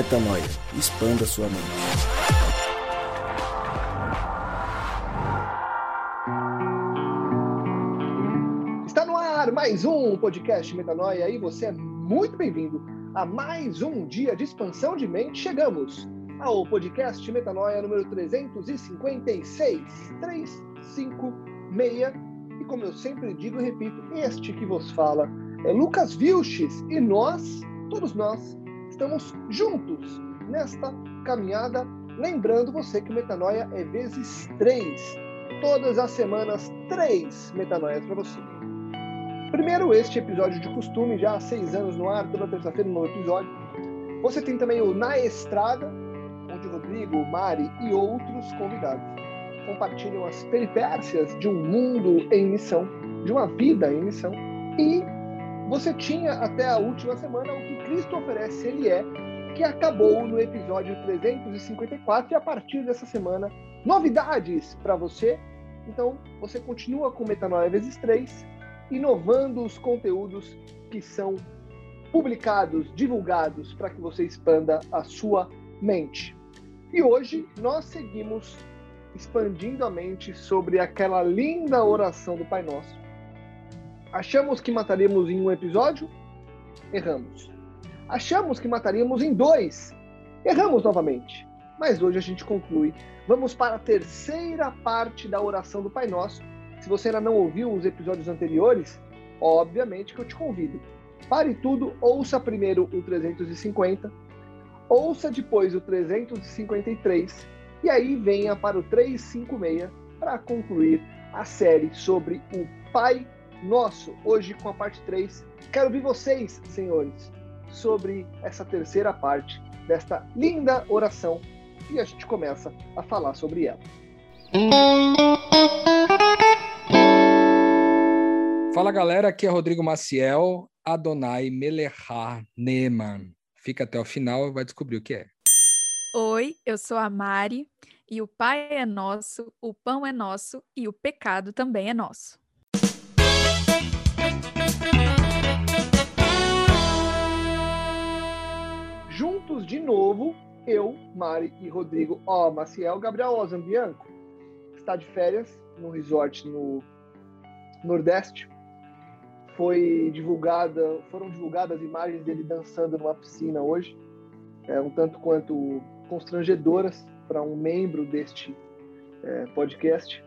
Metanoia. Expanda sua mente. Está no ar mais um podcast Metanoia e você é muito bem-vindo a mais um dia de expansão de mente. Chegamos ao podcast Metanoia número 356, 356. E como eu sempre digo e repito, este que vos fala é Lucas Vilches e nós, todos nós, estamos juntos nesta caminhada. Lembrando você que metanoia é vezes três. Todas as semanas, três metanoias para você. Primeiro, este episódio de costume, já há seis anos no ar, toda terça-feira, um novo episódio. Você tem também o Na Estrada, onde o Rodrigo, Mari e outros convidados compartilham as peripécias de um mundo em missão, de uma vida em missão. E você tinha até a última semana o que Cristo oferece, ele é, que acabou no episódio 354 e a partir dessa semana, novidades para você. Então, você continua com Metanoia vezes 3, inovando os conteúdos que são publicados, divulgados, para que você expanda a sua mente. E hoje nós seguimos expandindo a mente sobre aquela linda oração do Pai Nosso Achamos que mataríamos em um episódio? Erramos. Achamos que mataríamos em dois? Erramos novamente. Mas hoje a gente conclui. Vamos para a terceira parte da oração do Pai Nosso. Se você ainda não ouviu os episódios anteriores, obviamente que eu te convido. Pare tudo, ouça primeiro o 350, ouça depois o 353 e aí venha para o 356 para concluir a série sobre o Pai nosso, hoje com a parte 3. Quero ouvir vocês, senhores, sobre essa terceira parte desta linda oração e a gente começa a falar sobre ela. Fala galera, aqui é Rodrigo Maciel, Adonai Melechar Neman. Fica até o final e vai descobrir o que é. Oi, eu sou a Mari e o Pai é nosso, o pão é nosso e o pecado também é nosso. De novo, eu, Mari e Rodrigo Ó Maciel, Gabriel Ozambianco, está de férias no resort no Nordeste. Foi divulgada, foram divulgadas imagens dele dançando numa piscina hoje, é, um tanto quanto constrangedoras para um membro deste é, podcast.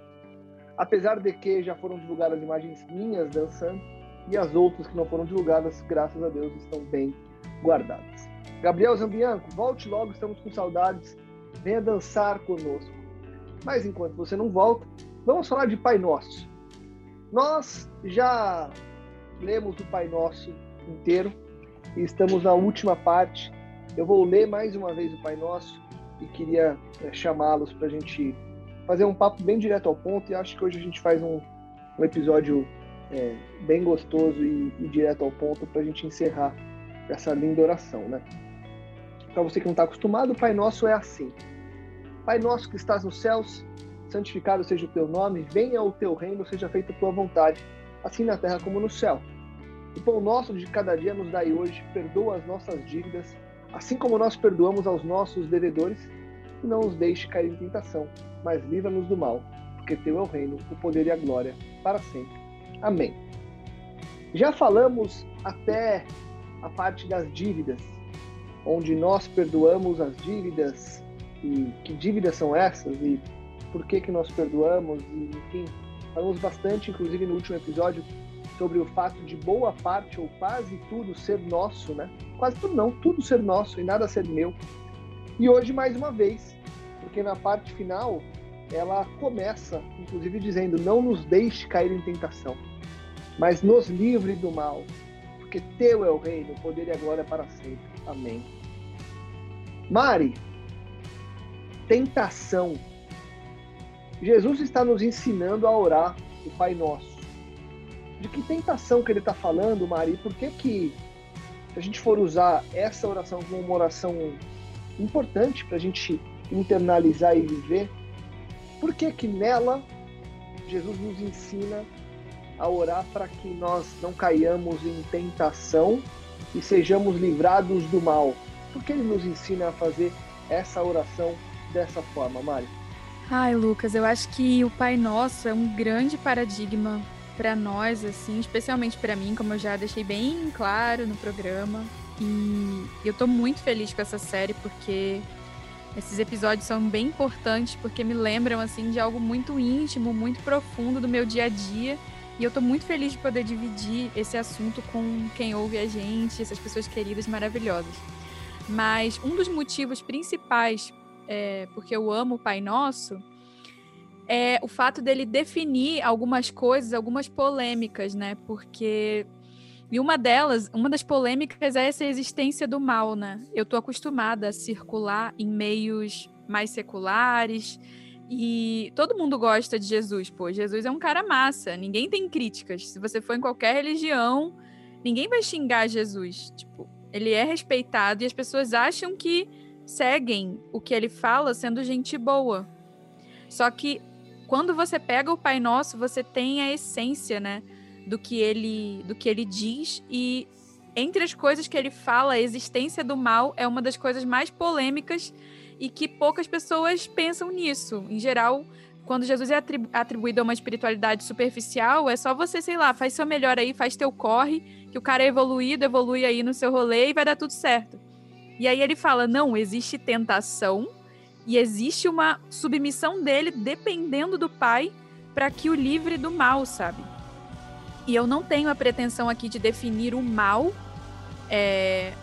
Apesar de que já foram divulgadas imagens minhas dançando e as outras que não foram divulgadas, graças a Deus, estão bem guardadas. Gabriel Zambianco, volte logo, estamos com saudades. Venha dançar conosco. Mas enquanto você não volta, vamos falar de Pai Nosso. Nós já lemos o Pai Nosso inteiro e estamos na última parte. Eu vou ler mais uma vez o Pai Nosso e queria é, chamá-los para a gente fazer um papo bem direto ao ponto. E acho que hoje a gente faz um, um episódio é, bem gostoso e, e direto ao ponto para a gente encerrar essa linda oração, né? Para você que não está acostumado, o Pai Nosso é assim. Pai Nosso que estás nos céus, santificado seja o teu nome, venha o teu reino, seja feita a tua vontade, assim na terra como no céu. O pão nosso de cada dia nos dai hoje, perdoa as nossas dívidas, assim como nós perdoamos aos nossos devedores, e não os deixe cair em tentação, mas livra-nos do mal, porque teu é o reino, o poder e a glória, para sempre. Amém. Já falamos até a parte das dívidas, onde nós perdoamos as dívidas e que dívidas são essas e por que que nós perdoamos e enfim. Falamos bastante inclusive no último episódio sobre o fato de boa parte ou quase tudo ser nosso né? Quase tudo não tudo ser nosso e nada ser meu. E hoje mais uma vez porque na parte final ela começa inclusive dizendo não nos deixe cair em tentação mas nos livre do mal porque teu é o reino o poder e a glória para sempre Amém. Mari, tentação. Jesus está nos ensinando a orar o Pai Nosso. De que tentação que ele está falando, Mari? Por que que, se a gente for usar essa oração como uma oração importante para a gente internalizar e viver, por que que nela Jesus nos ensina a orar para que nós não caiamos em tentação e sejamos livrados do mal. Por que ele nos ensina a fazer essa oração dessa forma, Mari? Ai, Lucas, eu acho que o Pai Nosso é um grande paradigma para nós, assim, especialmente para mim, como eu já deixei bem claro no programa. E eu tô muito feliz com essa série porque esses episódios são bem importantes porque me lembram assim de algo muito íntimo, muito profundo do meu dia a dia. E eu tô muito feliz de poder dividir esse assunto com quem ouve a gente, essas pessoas queridas maravilhosas. Mas um dos motivos principais é, porque eu amo o Pai Nosso é o fato dele definir algumas coisas, algumas polêmicas, né? Porque e uma delas, uma das polêmicas é essa existência do mal, né? Eu tô acostumada a circular em meios mais seculares e todo mundo gosta de Jesus, pô. Jesus é um cara massa, ninguém tem críticas. Se você for em qualquer religião, ninguém vai xingar Jesus. Tipo, ele é respeitado e as pessoas acham que seguem o que ele fala sendo gente boa. Só que quando você pega o Pai Nosso, você tem a essência, né, do que ele do que ele diz e entre as coisas que ele fala, a existência do mal é uma das coisas mais polêmicas e que poucas pessoas pensam nisso. Em geral, quando Jesus é atribuído a uma espiritualidade superficial, é só você, sei lá, faz seu melhor aí, faz teu corre, que o cara é evoluído, evolui aí no seu rolê e vai dar tudo certo. E aí ele fala: não, existe tentação e existe uma submissão dele dependendo do pai para que o livre do mal, sabe? E eu não tenho a pretensão aqui de definir o mal, é,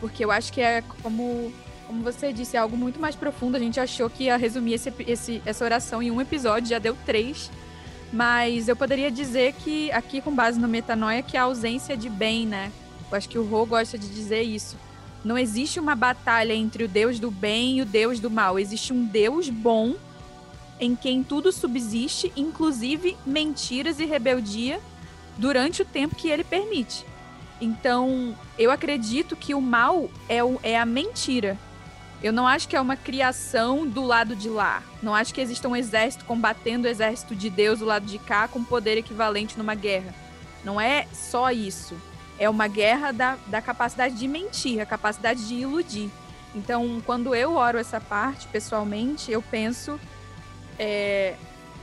porque eu acho que é como, como você disse, é algo muito mais profundo. A gente achou que ia resumir esse, esse, essa oração em um episódio, já deu três. Mas eu poderia dizer que, aqui com base no metanoia, que a ausência de bem, né? Eu acho que o Rô gosta de dizer isso não existe uma batalha entre o Deus do bem e o Deus do mal. Existe um Deus bom em quem tudo subsiste, inclusive mentiras e rebeldia, durante o tempo que ele permite. Então, eu acredito que o mal é, o, é a mentira. Eu não acho que é uma criação do lado de lá. Não acho que exista um exército combatendo o exército de Deus do lado de cá com poder equivalente numa guerra. Não é só isso é uma guerra da, da capacidade de mentir, a capacidade de iludir. Então, quando eu oro essa parte, pessoalmente, eu penso, é,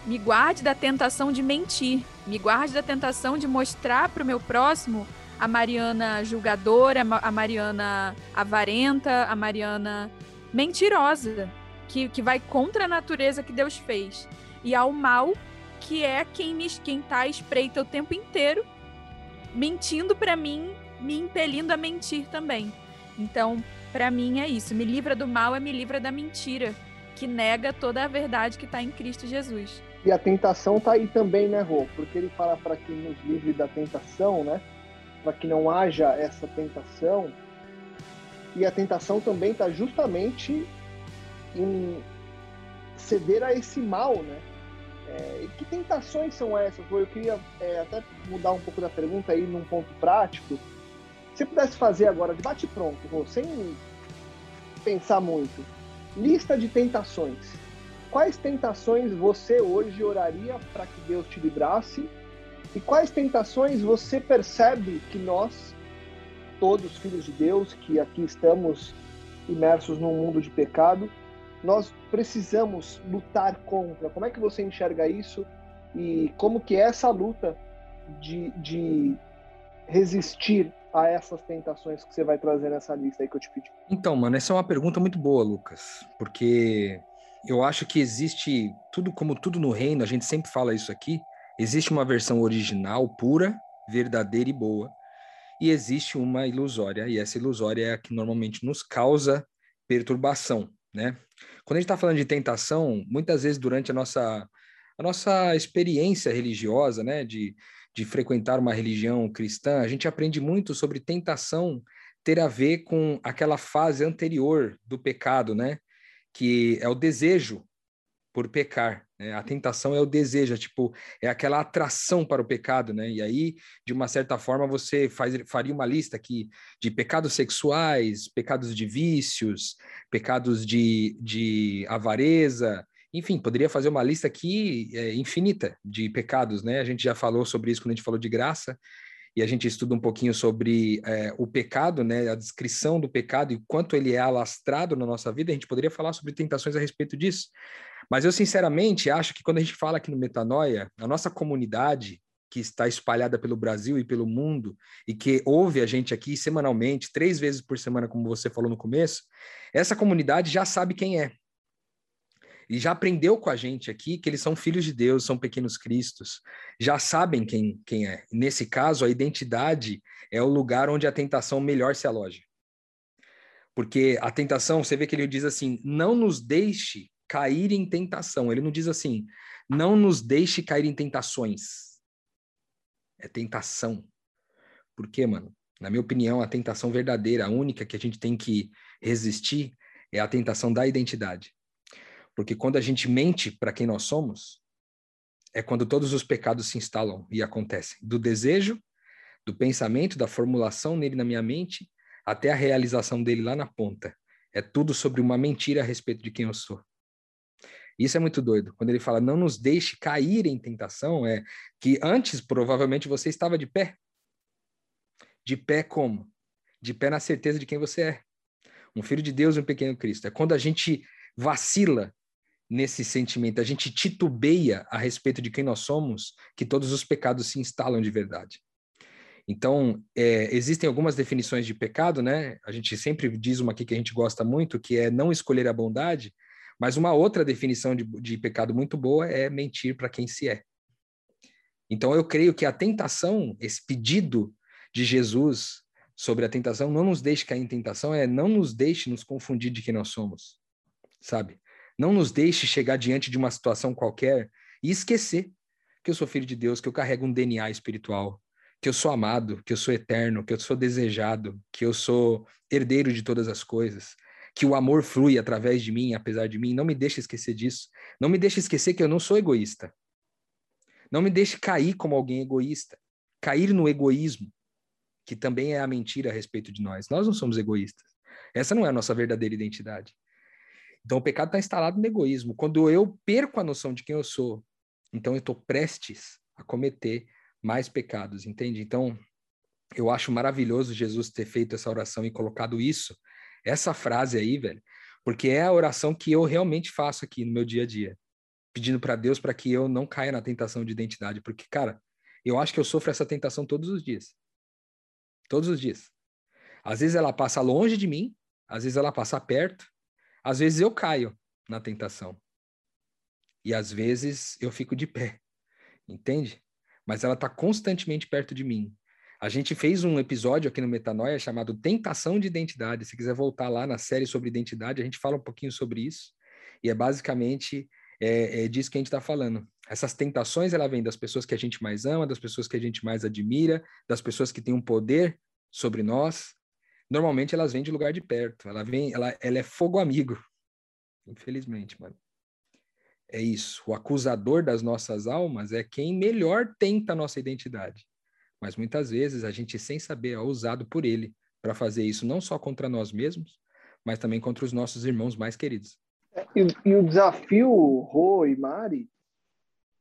me guarde da tentação de mentir, me guarde da tentação de mostrar para o meu próximo a Mariana julgadora, a Mariana avarenta, a Mariana mentirosa, que, que vai contra a natureza que Deus fez. E ao mal, que é quem me quem tá espreita o tempo inteiro mentindo para mim, me impelindo a mentir também. Então, para mim é isso. Me livra do mal é me livra da mentira, que nega toda a verdade que está em Cristo Jesus. E a tentação tá aí também, né, Rô? Porque ele fala para que nos livre da tentação, né? Para que não haja essa tentação. E a tentação também está justamente em ceder a esse mal, né? É, que tentações são essas? Eu queria é, até mudar um pouco da pergunta aí num ponto prático. Se pudesse fazer agora de bate pronto, sem pensar muito, lista de tentações. Quais tentações você hoje oraria para que Deus te librasse? E quais tentações você percebe que nós, todos filhos de Deus, que aqui estamos imersos num mundo de pecado, nós precisamos lutar contra. Como é que você enxerga isso e como que é essa luta de, de resistir a essas tentações que você vai trazer nessa lista aí que eu te pedi? Então, mano, essa é uma pergunta muito boa, Lucas, porque eu acho que existe tudo como tudo no reino, a gente sempre fala isso aqui, existe uma versão original, pura, verdadeira e boa, e existe uma ilusória, e essa ilusória é a que normalmente nos causa perturbação né? Quando a gente está falando de tentação, muitas vezes durante a nossa, a nossa experiência religiosa, né, de, de frequentar uma religião cristã, a gente aprende muito sobre tentação ter a ver com aquela fase anterior do pecado, né? Que é o desejo por pecar. Né? A tentação é o desejo, é, tipo, é aquela atração para o pecado, né? E aí, de uma certa forma, você faz, faria uma lista aqui de pecados sexuais, pecados de vícios, pecados de, de avareza, enfim, poderia fazer uma lista aqui é, infinita de pecados, né? A gente já falou sobre isso quando a gente falou de graça. e a gente estuda um pouquinho sobre é, o pecado, né, a descrição do pecado e quanto ele é alastrado na nossa vida, a gente poderia falar sobre tentações a respeito disso. Mas eu, sinceramente, acho que quando a gente fala aqui no Metanoia, a nossa comunidade, que está espalhada pelo Brasil e pelo mundo, e que ouve a gente aqui semanalmente, três vezes por semana, como você falou no começo, essa comunidade já sabe quem é e já aprendeu com a gente aqui que eles são filhos de Deus, são pequenos cristos, já sabem quem, quem é. Nesse caso, a identidade é o lugar onde a tentação melhor se aloja. Porque a tentação, você vê que ele diz assim: não nos deixe cair em tentação. Ele não diz assim: não nos deixe cair em tentações. É tentação. Por quê, mano? Na minha opinião, a tentação verdadeira, a única que a gente tem que resistir, é a tentação da identidade. Porque quando a gente mente para quem nós somos, é quando todos os pecados se instalam e acontecem. Do desejo, do pensamento, da formulação nele na minha mente, até a realização dele lá na ponta. É tudo sobre uma mentira a respeito de quem eu sou. Isso é muito doido. Quando ele fala, não nos deixe cair em tentação, é que antes provavelmente você estava de pé. De pé como? De pé na certeza de quem você é. Um filho de Deus e um pequeno Cristo. É quando a gente vacila nesse sentimento, a gente titubeia a respeito de quem nós somos, que todos os pecados se instalam de verdade. Então, é, existem algumas definições de pecado, né? A gente sempre diz uma aqui que a gente gosta muito, que é não escolher a bondade, mas uma outra definição de, de pecado muito boa é mentir para quem se é. Então, eu creio que a tentação, esse pedido de Jesus sobre a tentação, não nos deixe cair em tentação, é não nos deixe nos confundir de quem nós somos, sabe? Não nos deixe chegar diante de uma situação qualquer e esquecer que eu sou filho de Deus, que eu carrego um DNA espiritual, que eu sou amado, que eu sou eterno, que eu sou desejado, que eu sou herdeiro de todas as coisas, que o amor flui através de mim, apesar de mim. Não me deixe esquecer disso. Não me deixe esquecer que eu não sou egoísta. Não me deixe cair como alguém egoísta, cair no egoísmo, que também é a mentira a respeito de nós. Nós não somos egoístas. Essa não é a nossa verdadeira identidade. Então, o pecado está instalado no egoísmo. Quando eu perco a noção de quem eu sou, então eu estou prestes a cometer mais pecados, entende? Então, eu acho maravilhoso Jesus ter feito essa oração e colocado isso, essa frase aí, velho, porque é a oração que eu realmente faço aqui no meu dia a dia, pedindo para Deus para que eu não caia na tentação de identidade, porque, cara, eu acho que eu sofro essa tentação todos os dias. Todos os dias. Às vezes ela passa longe de mim, às vezes ela passa perto, às vezes eu caio na tentação. E às vezes eu fico de pé. Entende? Mas ela está constantemente perto de mim. A gente fez um episódio aqui no Metanoia chamado Tentação de Identidade. Se quiser voltar lá na série sobre identidade, a gente fala um pouquinho sobre isso. E é basicamente é, é disso que a gente está falando. Essas tentações, ela vem das pessoas que a gente mais ama, das pessoas que a gente mais admira, das pessoas que têm um poder sobre nós, normalmente elas vêm de lugar de perto. Ela vem, ela, ela é fogo amigo. Infelizmente, mano. É isso. O acusador das nossas almas é quem melhor tenta a nossa identidade. Mas muitas vezes a gente, sem saber, é usado por ele para fazer isso não só contra nós mesmos, mas também contra os nossos irmãos mais queridos. É, e, e o desafio, Rô e Mari,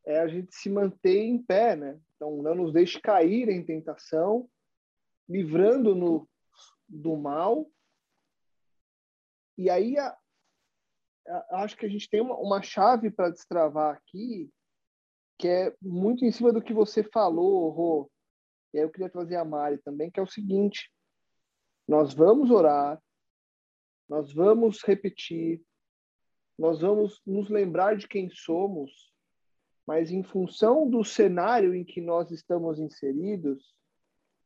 é a gente se manter em pé, né? Então, não nos deixe cair em tentação, livrando-no do mal. E aí, a, a, acho que a gente tem uma, uma chave para destravar aqui, que é muito em cima do que você falou, Rô. E aí eu queria trazer a Mari também, que é o seguinte: nós vamos orar, nós vamos repetir, nós vamos nos lembrar de quem somos, mas em função do cenário em que nós estamos inseridos,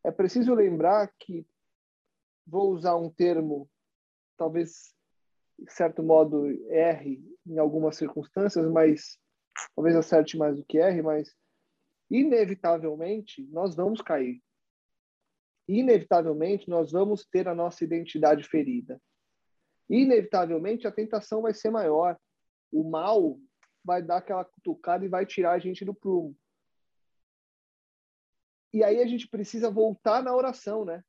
é preciso lembrar que vou usar um termo, talvez, de certo modo, erre em algumas circunstâncias, mas talvez acerte mais do que erre, mas inevitavelmente nós vamos cair. Inevitavelmente nós vamos ter a nossa identidade ferida. Inevitavelmente a tentação vai ser maior. O mal vai dar aquela cutucada e vai tirar a gente do prumo. E aí a gente precisa voltar na oração, né?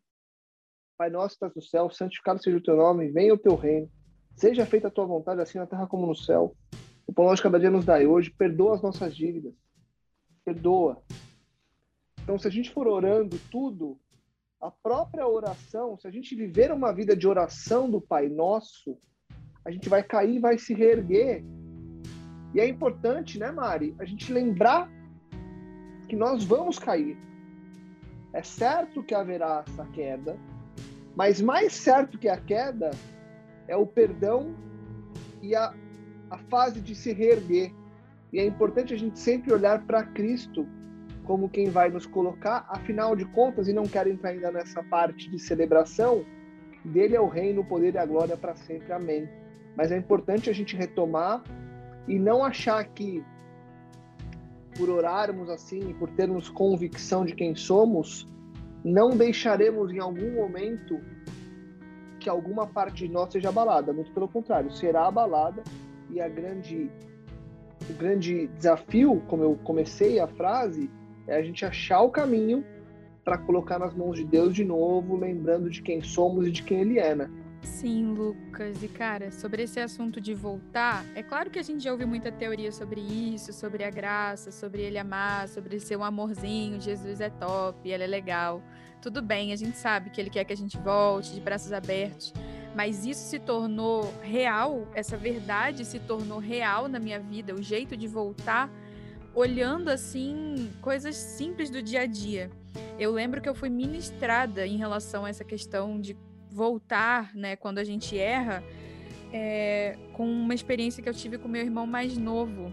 Pai nosso que estás no céu, santificado seja o teu nome, venha o teu reino. Seja feita a tua vontade, assim na terra como no céu. O pão nosso cada dia nos dai hoje. Perdoa as nossas dívidas. Perdoa. Então, se a gente for orando tudo, a própria oração, se a gente viver uma vida de oração do Pai Nosso, a gente vai cair vai se reerguer. E é importante, né, Mari, a gente lembrar que nós vamos cair. É certo que haverá essa queda, mas mais certo que a queda é o perdão e a, a fase de se reerguer. E é importante a gente sempre olhar para Cristo como quem vai nos colocar, afinal de contas, e não quero entrar ainda nessa parte de celebração, dele é o reino, o poder e a glória para sempre. Amém. Mas é importante a gente retomar e não achar que por orarmos assim, por termos convicção de quem somos, não deixaremos em algum momento que alguma parte de nós seja abalada. Muito pelo contrário, será abalada e a grande o grande desafio, como eu comecei a frase, é a gente achar o caminho para colocar nas mãos de Deus de novo, lembrando de quem somos e de quem Ele é, né? Sim, Lucas. E cara, sobre esse assunto de voltar, é claro que a gente já ouviu muita teoria sobre isso, sobre a graça, sobre ele amar, sobre ser um amorzinho, Jesus é top, ele é legal. Tudo bem, a gente sabe que ele quer que a gente volte de braços abertos, mas isso se tornou real, essa verdade se tornou real na minha vida, o jeito de voltar olhando assim coisas simples do dia a dia. Eu lembro que eu fui ministrada em relação a essa questão de voltar, né, quando a gente erra, é, com uma experiência que eu tive com meu irmão mais novo.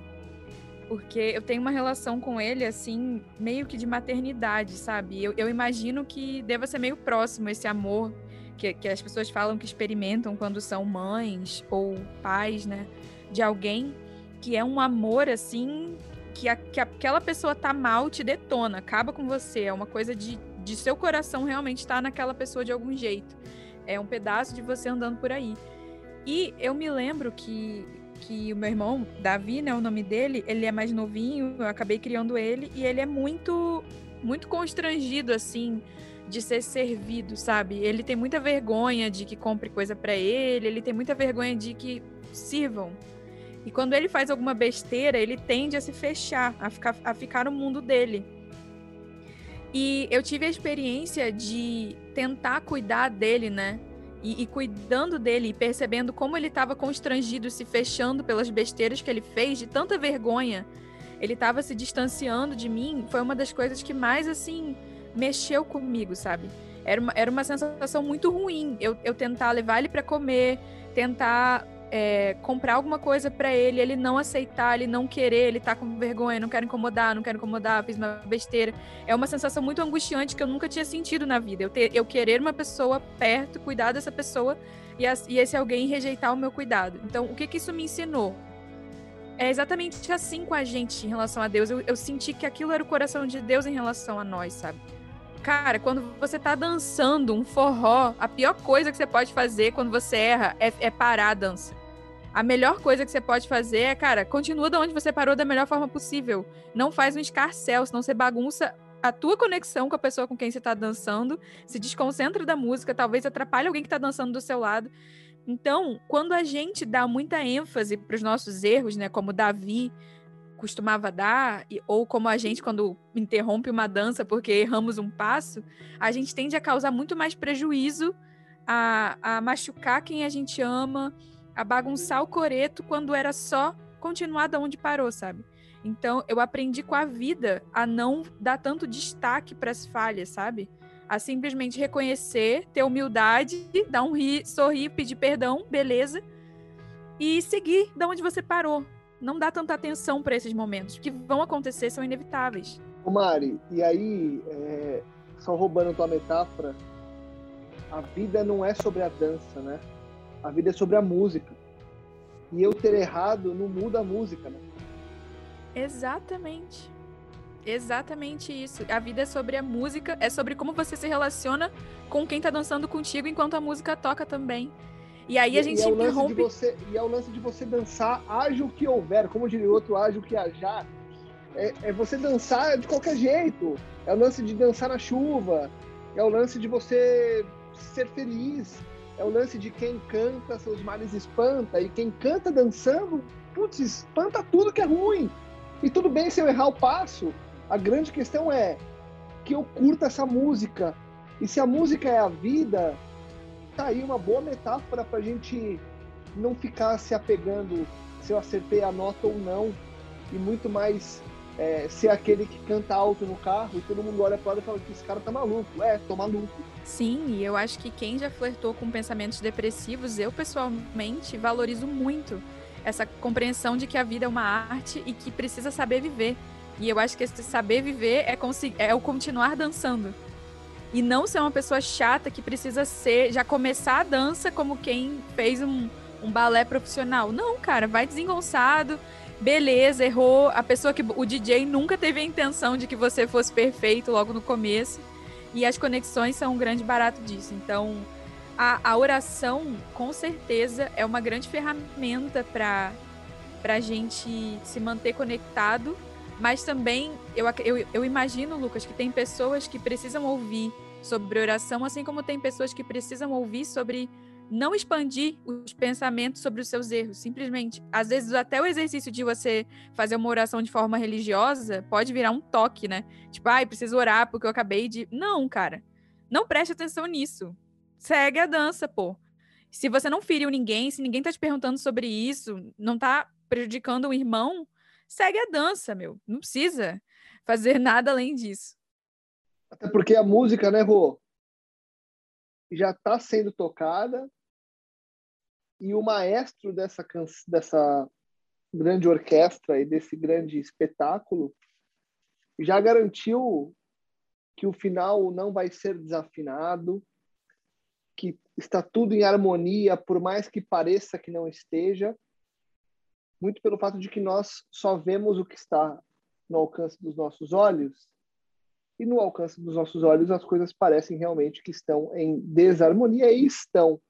Porque eu tenho uma relação com ele, assim, meio que de maternidade, sabe? Eu, eu imagino que deva ser meio próximo esse amor que, que as pessoas falam que experimentam quando são mães ou pais, né? De alguém que é um amor, assim, que, a, que aquela pessoa tá mal te detona, acaba com você. É uma coisa de, de seu coração realmente estar tá naquela pessoa de algum jeito. É um pedaço de você andando por aí. E eu me lembro que, que o meu irmão, Davi, né, o nome dele, ele é mais novinho, eu acabei criando ele, e ele é muito, muito constrangido, assim, de ser servido, sabe? Ele tem muita vergonha de que compre coisa para ele, ele tem muita vergonha de que sirvam e quando ele faz alguma besteira, ele tende a se fechar, a ficar, a ficar no mundo dele. E eu tive a experiência de tentar cuidar dele, né? E, e cuidando dele e percebendo como ele estava constrangido, se fechando pelas besteiras que ele fez, de tanta vergonha. Ele estava se distanciando de mim. Foi uma das coisas que mais, assim, mexeu comigo, sabe? Era uma, era uma sensação muito ruim. Eu, eu tentar levar ele para comer, tentar é, comprar alguma coisa para ele, ele não aceitar, ele não querer, ele tá com vergonha, não quero incomodar, não quero incomodar, fiz uma besteira. É uma sensação muito angustiante que eu nunca tinha sentido na vida. Eu, ter, eu querer uma pessoa perto, cuidar dessa pessoa e, as, e esse alguém rejeitar o meu cuidado. Então, o que, que isso me ensinou? É exatamente assim com a gente em relação a Deus. Eu, eu senti que aquilo era o coração de Deus em relação a nós, sabe? Cara, quando você tá dançando um forró, a pior coisa que você pode fazer quando você erra é, é parar a dança. A melhor coisa que você pode fazer é, cara, continua da onde você parou da melhor forma possível. Não faz um escarcel, senão você bagunça a tua conexão com a pessoa com quem você tá dançando, se desconcentra da música, talvez atrapalhe alguém que tá dançando do seu lado. Então, quando a gente dá muita ênfase para os nossos erros, né, como Davi costumava dar, ou como a gente quando interrompe uma dança porque erramos um passo, a gente tende a causar muito mais prejuízo, a, a machucar quem a gente ama, a bagunçar o coreto quando era só continuar da onde parou, sabe? Então, eu aprendi com a vida a não dar tanto destaque para as falhas, sabe? A simplesmente reconhecer, ter humildade, dar um ri, sorrir, pedir perdão, beleza, e seguir da onde você parou. Não dá tanta atenção para esses momentos que vão acontecer, são inevitáveis. Ô Mari, e aí, é, só roubando tua metáfora, a vida não é sobre a dança, né? A vida é sobre a música. E eu ter errado não muda a música, né? Exatamente. Exatamente isso. A vida é sobre a música, é sobre como você se relaciona com quem tá dançando contigo enquanto a música toca também. E aí a gente e é interrompe. Você, e é o lance de você dançar, haja o que houver, como diria o outro, haja o que hajar. É, é você dançar de qualquer jeito. É o lance de dançar na chuva. É o lance de você ser feliz é o lance de quem canta, seus males espanta, e quem canta dançando, putz, espanta tudo que é ruim. E tudo bem se eu errar o passo, a grande questão é que eu curto essa música. E se a música é a vida, tá aí uma boa metáfora para a gente não ficar se apegando se eu acertei a nota ou não, e muito mais é, ser aquele que canta alto no carro e todo mundo olha para e fala que esse cara tá maluco. É, tô maluco. Sim, e eu acho que quem já flertou com pensamentos depressivos, eu pessoalmente valorizo muito essa compreensão de que a vida é uma arte e que precisa saber viver. E eu acho que esse saber viver é, é o continuar dançando. E não ser uma pessoa chata que precisa ser, já começar a dança como quem fez um, um balé profissional. Não, cara, vai desengonçado. Beleza, errou. A pessoa que. O DJ nunca teve a intenção de que você fosse perfeito logo no começo. E as conexões são um grande barato disso. Então, a, a oração, com certeza, é uma grande ferramenta para a gente se manter conectado. Mas também, eu, eu, eu imagino, Lucas, que tem pessoas que precisam ouvir sobre oração, assim como tem pessoas que precisam ouvir sobre não expandir os pensamentos sobre os seus erros. Simplesmente, às vezes, até o exercício de você fazer uma oração de forma religiosa pode virar um toque, né? Tipo, ai, ah, preciso orar porque eu acabei de. Não, cara. Não preste atenção nisso. Segue a dança, pô. Se você não feriu ninguém, se ninguém tá te perguntando sobre isso, não tá prejudicando o irmão, segue a dança, meu. Não precisa fazer nada além disso. Até porque a música, né, Rô? Já está sendo tocada, e o maestro dessa, dessa grande orquestra e desse grande espetáculo já garantiu que o final não vai ser desafinado, que está tudo em harmonia, por mais que pareça que não esteja, muito pelo fato de que nós só vemos o que está no alcance dos nossos olhos, e no alcance dos nossos olhos as coisas parecem realmente que estão em desarmonia e estão.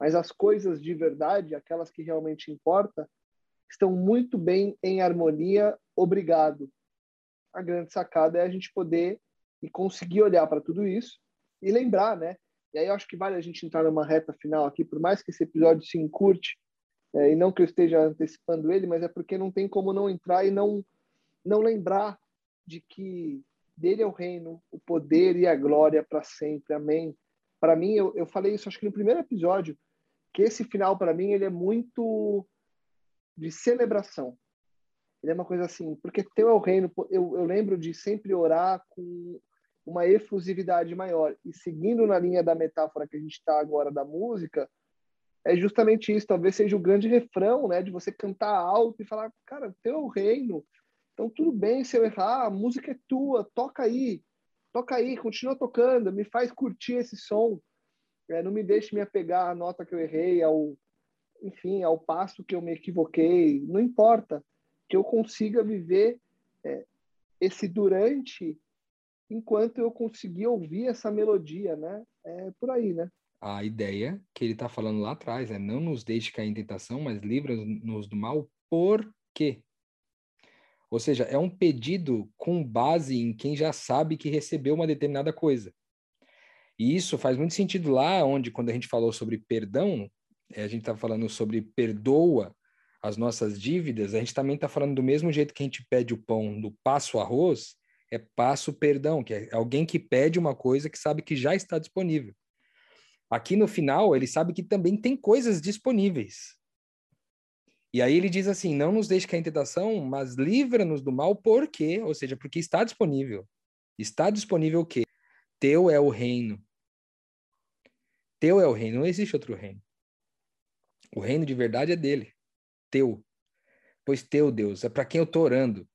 Mas as coisas de verdade, aquelas que realmente importam, estão muito bem em harmonia. Obrigado. A grande sacada é a gente poder e conseguir olhar para tudo isso e lembrar, né? E aí eu acho que vale a gente entrar numa reta final aqui, por mais que esse episódio se encurte, é, e não que eu esteja antecipando ele, mas é porque não tem como não entrar e não não lembrar de que dele é o reino, o poder e a glória para sempre. Amém. Para mim, eu, eu falei isso acho que no primeiro episódio, que esse final para mim ele é muito de celebração. Ele é uma coisa assim, porque teu é o reino. Eu, eu lembro de sempre orar com uma efusividade maior e seguindo na linha da metáfora que a gente está agora da música, é justamente isso. Talvez seja o grande refrão, né, de você cantar alto e falar, cara, teu reino. Então tudo bem se eu errar, a música é tua, toca aí, toca aí, continua tocando, me faz curtir esse som. É, não me deixe me apegar à nota que eu errei, ao, enfim, ao passo que eu me equivoquei. Não importa. Que eu consiga viver é, esse durante enquanto eu conseguir ouvir essa melodia, né? É por aí, né? A ideia que ele está falando lá atrás é não nos deixe cair em tentação, mas livra-nos do mal, por quê? Ou seja, é um pedido com base em quem já sabe que recebeu uma determinada coisa. E isso faz muito sentido lá onde, quando a gente falou sobre perdão, é, a gente está falando sobre perdoa as nossas dívidas, a gente também está falando do mesmo jeito que a gente pede o pão do passo arroz, é passo perdão, que é alguém que pede uma coisa que sabe que já está disponível. Aqui no final, ele sabe que também tem coisas disponíveis. E aí ele diz assim: não nos deixe cair em tentação, mas livra-nos do mal, por quê? Ou seja, porque está disponível. Está disponível o quê? Teu é o reino. Teu é o reino, não existe outro reino. O reino de verdade é dele. Teu. Pois teu, Deus, é para quem eu estou orando.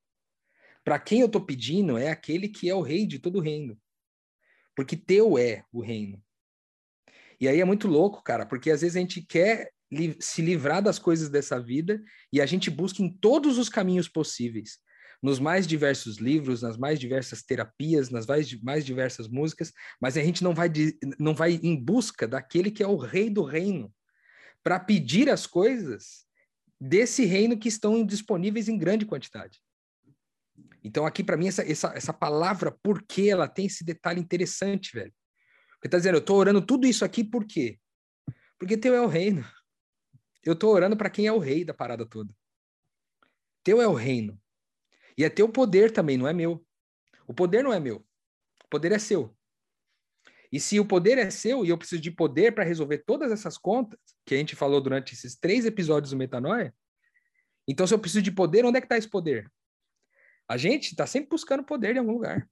Para quem eu estou pedindo é aquele que é o rei de todo o reino. Porque teu é o reino. E aí é muito louco, cara, porque às vezes a gente quer li se livrar das coisas dessa vida e a gente busca em todos os caminhos possíveis nos mais diversos livros, nas mais diversas terapias, nas mais, mais diversas músicas, mas a gente não vai, não vai em busca daquele que é o rei do reino, para pedir as coisas desse reino que estão disponíveis em grande quantidade. Então, aqui, para mim, essa, essa, essa palavra por quê, ela tem esse detalhe interessante, velho. Porque tá dizendo, eu tô orando tudo isso aqui por quê? Porque teu é o reino. Eu tô orando para quem é o rei da parada toda. Teu é o reino. E é teu poder também, não é meu. O poder não é meu. O poder é seu. E se o poder é seu e eu preciso de poder para resolver todas essas contas que a gente falou durante esses três episódios do Metanoia, então se eu preciso de poder, onde é que está esse poder? A gente está sempre buscando poder em algum lugar.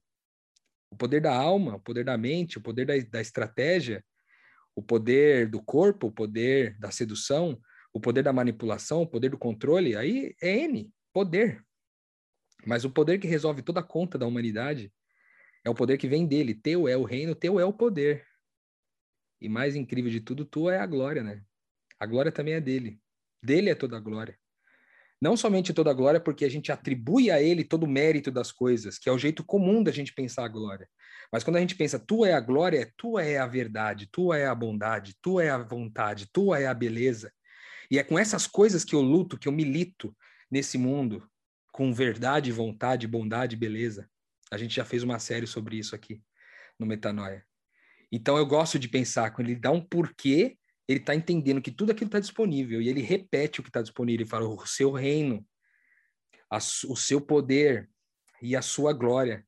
O poder da alma, o poder da mente, o poder da, da estratégia, o poder do corpo, o poder da sedução, o poder da manipulação, o poder do controle, aí é N, poder. Mas o poder que resolve toda a conta da humanidade é o poder que vem dele. Teu é o reino, teu é o poder. E mais incrível de tudo, tu é a glória, né? A glória também é dele. Dele é toda a glória. Não somente toda a glória, porque a gente atribui a ele todo o mérito das coisas, que é o jeito comum da gente pensar a glória. Mas quando a gente pensa, tu é a glória, é tu é a verdade, tu é a bondade, tu é a vontade, tu é a beleza. E é com essas coisas que eu luto, que eu milito nesse mundo, com verdade, vontade, bondade, beleza. A gente já fez uma série sobre isso aqui no Metanoia. Então eu gosto de pensar, quando ele dá um porquê, ele está entendendo que tudo aquilo está disponível e ele repete o que está disponível. Ele fala: o seu reino, a, o seu poder e a sua glória.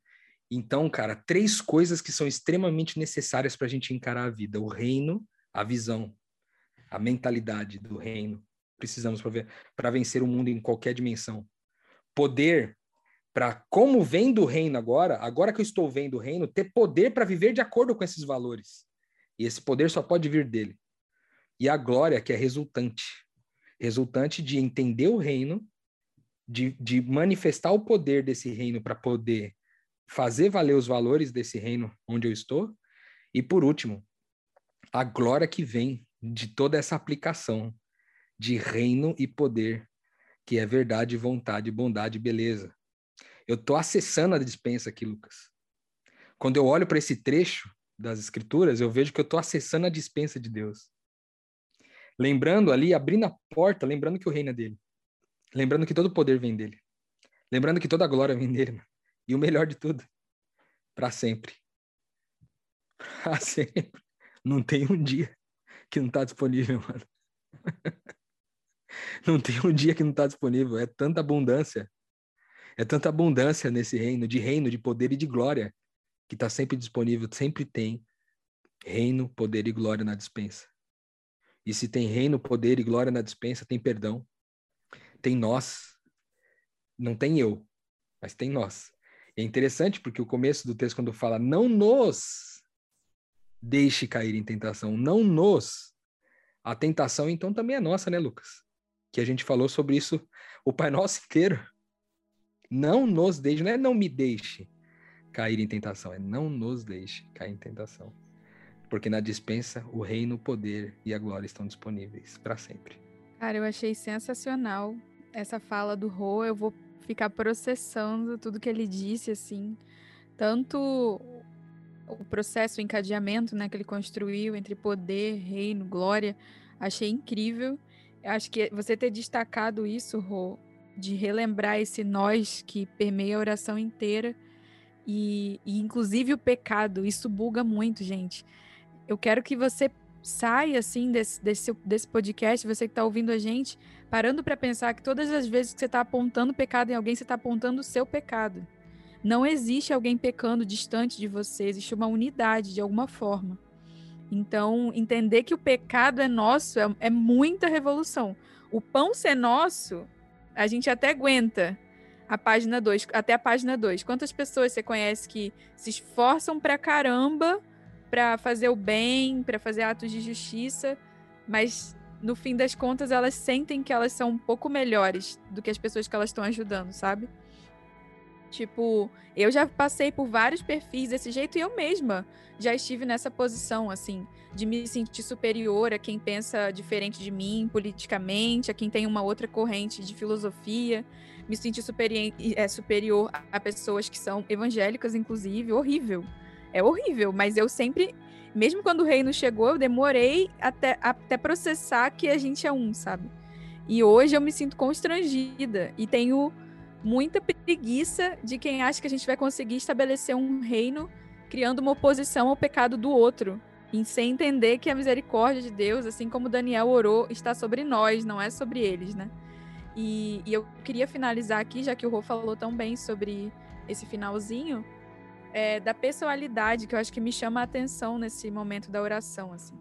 Então, cara, três coisas que são extremamente necessárias para a gente encarar a vida: o reino, a visão, a mentalidade do reino. Precisamos para vencer o mundo em qualquer dimensão. Poder para como vem do reino agora, agora que eu estou vendo o reino, ter poder para viver de acordo com esses valores. E esse poder só pode vir dele. E a glória que é resultante, resultante de entender o reino, de, de manifestar o poder desse reino para poder fazer valer os valores desse reino onde eu estou. E por último, a glória que vem de toda essa aplicação de reino e poder, que é verdade, vontade, bondade beleza. Eu estou acessando a dispensa aqui, Lucas. Quando eu olho para esse trecho das Escrituras, eu vejo que eu estou acessando a dispensa de Deus. Lembrando ali, abrindo a porta, lembrando que o reino é dele. Lembrando que todo o poder vem dele. Lembrando que toda a glória vem dele. Mano. E o melhor de tudo, para sempre. Para sempre. Não tem um dia que não está disponível, mano. Não tem um dia que não está disponível. É tanta abundância é tanta abundância nesse reino, de reino, de poder e de glória, que está sempre disponível, sempre tem reino, poder e glória na dispensa. E se tem reino, poder e glória na dispensa, tem perdão, tem nós. Não tem eu, mas tem nós. É interessante porque o começo do texto, quando fala, não nos deixe cair em tentação, não nos. A tentação, então, também é nossa, né, Lucas? Que a gente falou sobre isso o Pai Nosso inteiro. Não nos deixe, não é não me deixe cair em tentação, é não nos deixe cair em tentação. Porque na dispensa o reino, o poder e a glória estão disponíveis para sempre. Cara, eu achei sensacional essa fala do Rô. Eu vou ficar processando tudo que ele disse, assim. Tanto o processo, o encadeamento né, que ele construiu entre poder, reino, glória. Achei incrível. Acho que você ter destacado isso, Rô, de relembrar esse nós que permeia a oração inteira e, e inclusive o pecado. Isso buga muito, gente. Eu quero que você saia assim desse, desse, desse podcast, você que está ouvindo a gente, parando para pensar que todas as vezes que você está apontando pecado em alguém, você está apontando o seu pecado. Não existe alguém pecando distante de você, existe uma unidade de alguma forma. Então, entender que o pecado é nosso é, é muita revolução. O pão ser nosso a gente até aguenta a página 2, até a página 2. Quantas pessoas você conhece que se esforçam pra caramba para fazer o bem, para fazer atos de justiça, mas no fim das contas elas sentem que elas são um pouco melhores do que as pessoas que elas estão ajudando, sabe? Tipo, eu já passei por vários perfis desse jeito e eu mesma já estive nessa posição, assim, de me sentir superior a quem pensa diferente de mim politicamente, a quem tem uma outra corrente de filosofia, me sentir superior, é, superior a pessoas que são evangélicas, inclusive, horrível. É horrível, mas eu sempre, mesmo quando o reino chegou, eu demorei até, até processar que a gente é um, sabe? E hoje eu me sinto constrangida e tenho muita preguiça de quem acha que a gente vai conseguir estabelecer um reino criando uma oposição ao pecado do outro, e sem entender que a misericórdia de Deus, assim como Daniel orou, está sobre nós, não é sobre eles, né? E, e eu queria finalizar aqui, já que o Rô falou tão bem sobre esse finalzinho, é, da pessoalidade que eu acho que me chama a atenção nesse momento da oração, assim.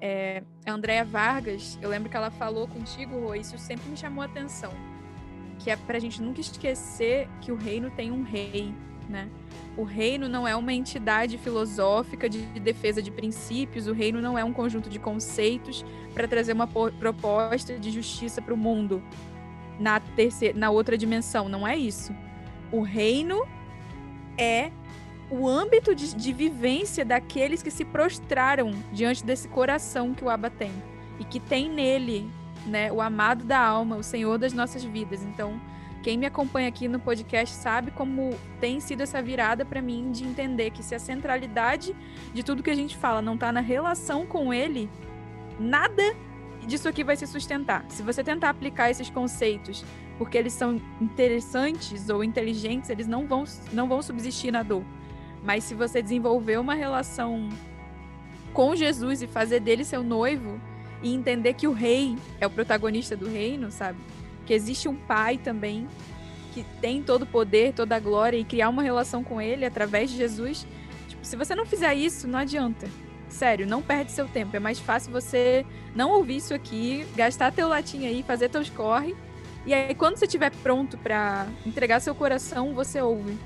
É, a Andrea Vargas, eu lembro que ela falou contigo, Rô, isso sempre me chamou a atenção, que é para a gente nunca esquecer que o reino tem um rei, né? O reino não é uma entidade filosófica de defesa de princípios, o reino não é um conjunto de conceitos para trazer uma proposta de justiça para o mundo na, terceira, na outra dimensão. Não é isso. O reino é o âmbito de, de vivência daqueles que se prostraram diante desse coração que o Abba tem e que tem nele né, o amado da alma, o Senhor das nossas vidas. Então, quem me acompanha aqui no podcast sabe como tem sido essa virada para mim de entender que se a centralidade de tudo que a gente fala não está na relação com ele, nada disso aqui vai se sustentar. Se você tentar aplicar esses conceitos porque eles são interessantes ou inteligentes, eles não vão, não vão subsistir na dor. Mas se você desenvolver uma relação com Jesus e fazer dele seu noivo e entender que o rei é o protagonista do reino, sabe? que existe um pai também que tem todo o poder, toda a glória e criar uma relação com ele através de Jesus. Tipo, se você não fizer isso, não adianta. Sério, não perde seu tempo. É mais fácil você não ouvir isso aqui, gastar teu latim aí, fazer teus corre. E aí, quando você estiver pronto para entregar seu coração, você ouve.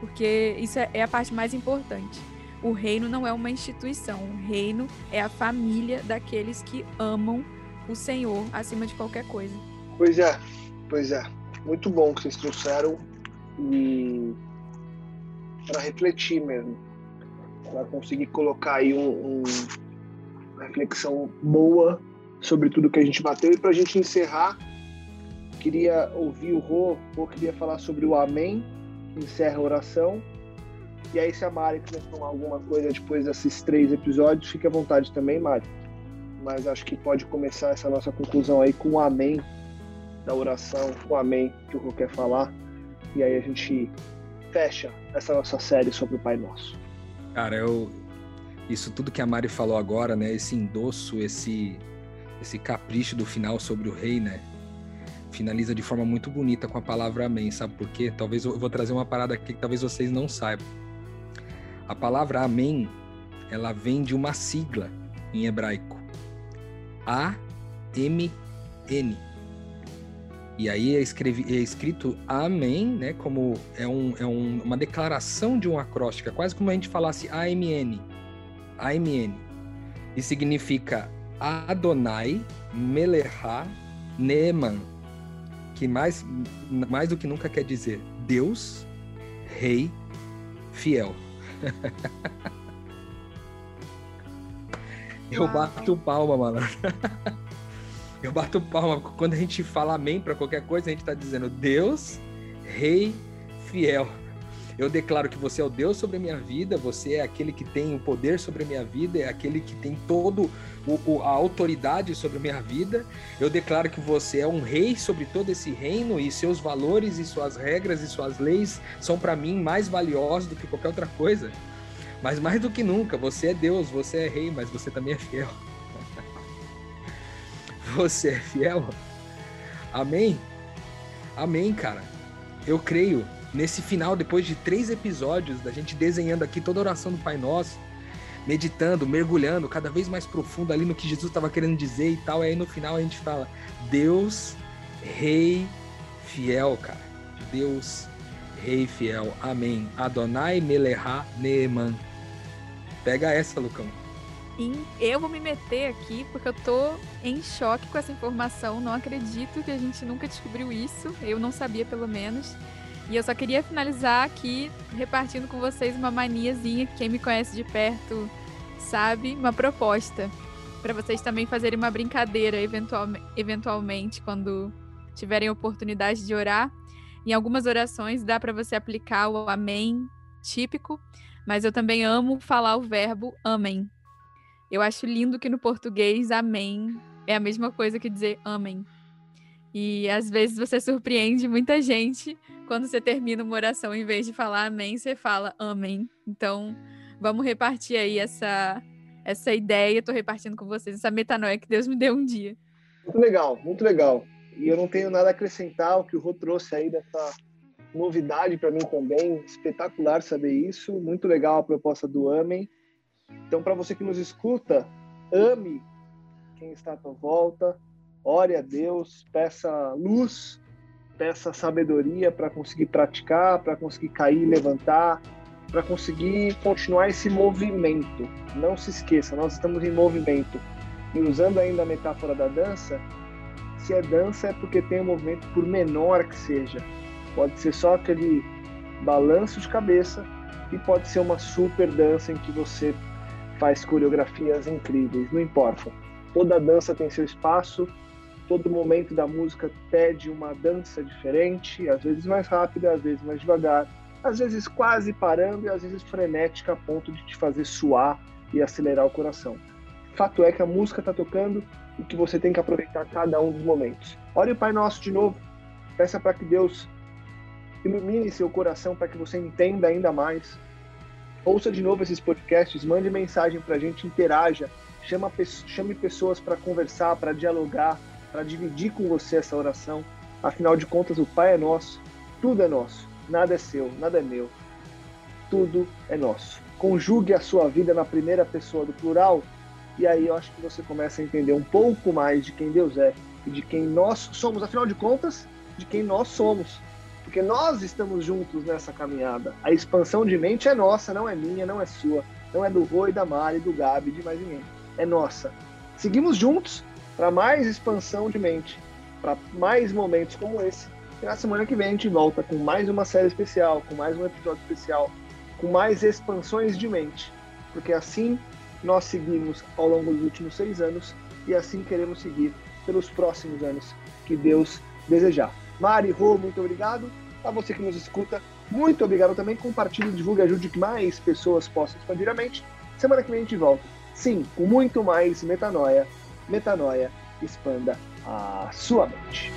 Porque isso é, é a parte mais importante. O reino não é uma instituição. O reino é a família daqueles que amam o Senhor acima de qualquer coisa. Pois é, pois é. Muito bom que vocês trouxeram e para refletir mesmo, para conseguir colocar aí um, um, uma reflexão boa sobre tudo que a gente bateu e para a gente encerrar, queria ouvir o Rô, Rô queria falar sobre o Amém, que encerra a oração. E aí, se a Mari quiser falar alguma coisa depois desses três episódios, fique à vontade também, Mari. Mas acho que pode começar essa nossa conclusão aí com o Amém, da oração, o amém que o quer falar. E aí a gente fecha essa nossa série sobre o Pai Nosso. Cara, eu isso tudo que a Mari falou agora, né, esse endosso, esse esse capricho do final sobre o rei, né? Finaliza de forma muito bonita com a palavra amém, sabe por quê? Talvez eu vou trazer uma parada aqui que talvez vocês não saibam. A palavra amém, ela vem de uma sigla em hebraico. A M N e aí é, escrevi, é escrito Amém, né? Como é, um, é um, uma declaração de um acróstico, quase como a gente falasse AMN. AMN. E significa Adonai Melechá Neeman. Que mais, mais do que nunca quer dizer Deus, Rei, Fiel. Eu bato palma, malandro. Eu bato palma. Quando a gente fala amém para qualquer coisa, a gente está dizendo Deus, Rei fiel. Eu declaro que você é o Deus sobre a minha vida, você é aquele que tem o poder sobre a minha vida, é aquele que tem todo o, a autoridade sobre a minha vida. Eu declaro que você é um rei sobre todo esse reino e seus valores e suas regras e suas leis são para mim mais valiosos do que qualquer outra coisa. Mas mais do que nunca, você é Deus, você é rei, mas você também é fiel você é fiel. Amém? Amém, cara. Eu creio nesse final, depois de três episódios, da gente desenhando aqui toda a oração do Pai Nosso, meditando, mergulhando cada vez mais profundo ali no que Jesus estava querendo dizer e tal. E aí no final a gente fala: Deus, Rei fiel, cara. Deus, Rei fiel. Amém. Adonai Meleha Neeman. Pega essa, Lucão eu vou me meter aqui porque eu tô em choque com essa informação. Não acredito que a gente nunca descobriu isso. Eu não sabia, pelo menos. E eu só queria finalizar aqui repartindo com vocês uma maniazinha que quem me conhece de perto sabe, uma proposta para vocês também fazerem uma brincadeira eventual, eventualmente quando tiverem oportunidade de orar. Em algumas orações dá para você aplicar o amém típico, mas eu também amo falar o verbo amém. Eu acho lindo que no português amém é a mesma coisa que dizer amém. E às vezes você surpreende muita gente quando você termina uma oração, em vez de falar amém, você fala amém. Então, vamos repartir aí essa, essa ideia. Estou repartindo com vocês essa metanoia que Deus me deu um dia. Muito legal, muito legal. E eu não tenho nada a acrescentar o que o Rô trouxe aí dessa novidade para mim também, espetacular saber isso, muito legal a proposta do Amém. Então, para você que nos escuta, ame quem está à tua volta, ore a Deus, peça luz, peça sabedoria para conseguir praticar, para conseguir cair e levantar, para conseguir continuar esse movimento. Não se esqueça, nós estamos em movimento. E usando ainda a metáfora da dança, se é dança é porque tem um movimento, por menor que seja. Pode ser só aquele balanço de cabeça e pode ser uma super dança em que você faz coreografias incríveis, não importa. Toda dança tem seu espaço, todo momento da música pede uma dança diferente, às vezes mais rápida, às vezes mais devagar, às vezes quase parando e às vezes frenética a ponto de te fazer suar e acelerar o coração. Fato é que a música está tocando e que você tem que aproveitar cada um dos momentos. Ore o Pai Nosso de novo, peça para que Deus ilumine seu coração para que você entenda ainda mais. Ouça de novo esses podcasts, mande mensagem para a gente, interaja, chama, chame pessoas para conversar, para dialogar, para dividir com você essa oração. Afinal de contas, o Pai é nosso, tudo é nosso, nada é seu, nada é meu, tudo é nosso. Conjugue a sua vida na primeira pessoa do plural e aí eu acho que você começa a entender um pouco mais de quem Deus é e de quem nós somos, afinal de contas, de quem nós somos. Porque nós estamos juntos nessa caminhada. A expansão de mente é nossa, não é minha, não é sua. Não é do Rui, da Mari, do Gabi, de mais ninguém. É nossa. Seguimos juntos para mais expansão de mente, para mais momentos como esse. E na semana que vem a gente volta com mais uma série especial, com mais um episódio especial, com mais expansões de mente. Porque assim nós seguimos ao longo dos últimos seis anos e assim queremos seguir pelos próximos anos que Deus desejar. Mari, Rô, muito obrigado. A você que nos escuta, muito obrigado também. Compartilhe, divulgue, ajude que mais pessoas possam expandir a mente. Semana que vem a gente volta. Sim, com muito mais metanoia. Metanoia, expanda a sua mente.